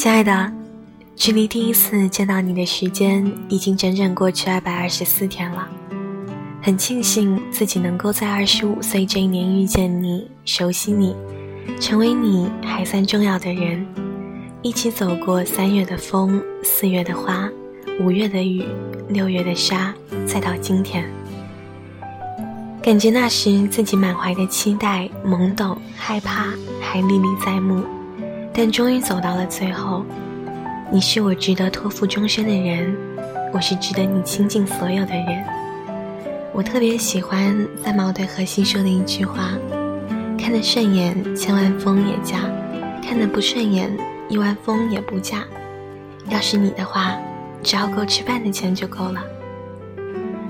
亲爱的，距离第一次见到你的时间已经整整过去二百二十四天了。很庆幸自己能够在二十五岁这一年遇见你，熟悉你，成为你还算重要的人，一起走过三月的风，四月的花，五月的雨，六月的沙，再到今天。感觉那时自己满怀的期待、懵懂、害怕还历历在目，但终于走到了最后。你是我值得托付终身的人，我是值得你倾尽所有的人。我特别喜欢三毛对荷西说的一句话：“看得顺眼，千万风也嫁；看得不顺眼，一万风也不嫁。要是你的话，只要够吃饭的钱就够了。”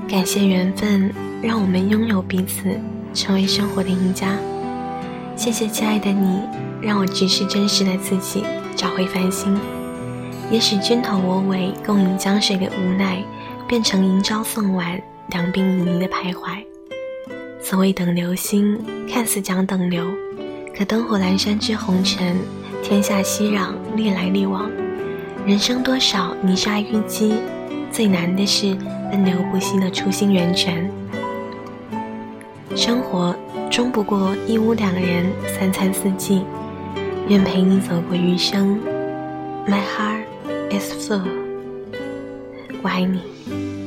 感谢缘分。让我们拥有彼此，成为生活的赢家。谢谢亲爱的你，让我直视真实的自己，找回繁星。也许君头我尾，共饮江水的无奈，变成迎朝送晚，两鬓旖旎的徘徊。所谓等流星，看似讲等流，可灯火阑珊之红尘，天下熙攘，历来历往。人生多少泥沙淤积，最难的是奔流不息的初心源泉。生活终不过一屋两人，三餐四季，愿陪你走过余生。My heart is full，我爱你。